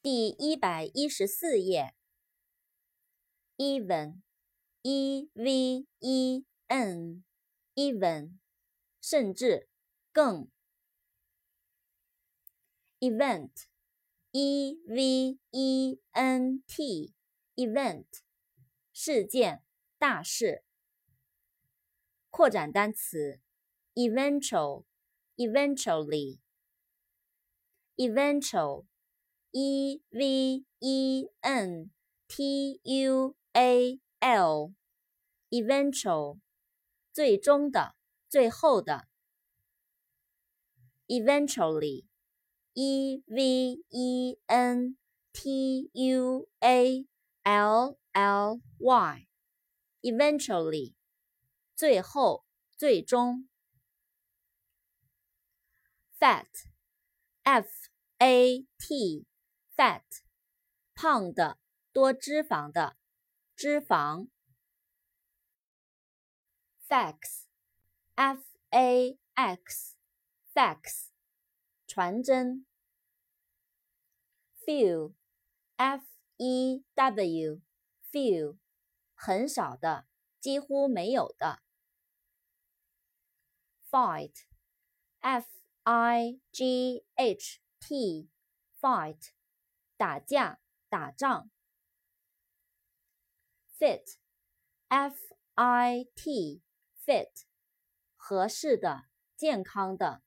第一百一十四页。even，e v e n，even，甚至，更。event，e v e n t，event，事件、大事。扩展单词：eventual，eventually，eventual。e v e n t u a l，eventual，最终的，最后的。eventually，e v e n t u a l l y，eventually，最后，最终。fat，f a t。 fat，胖的，多脂肪的，脂肪。fax，f a x，fax，传真。few，f e w，few，很少的，几乎没有的。fight，f i g h t，fight。打架、打仗。fit，f i t，fit，合适的、健康的。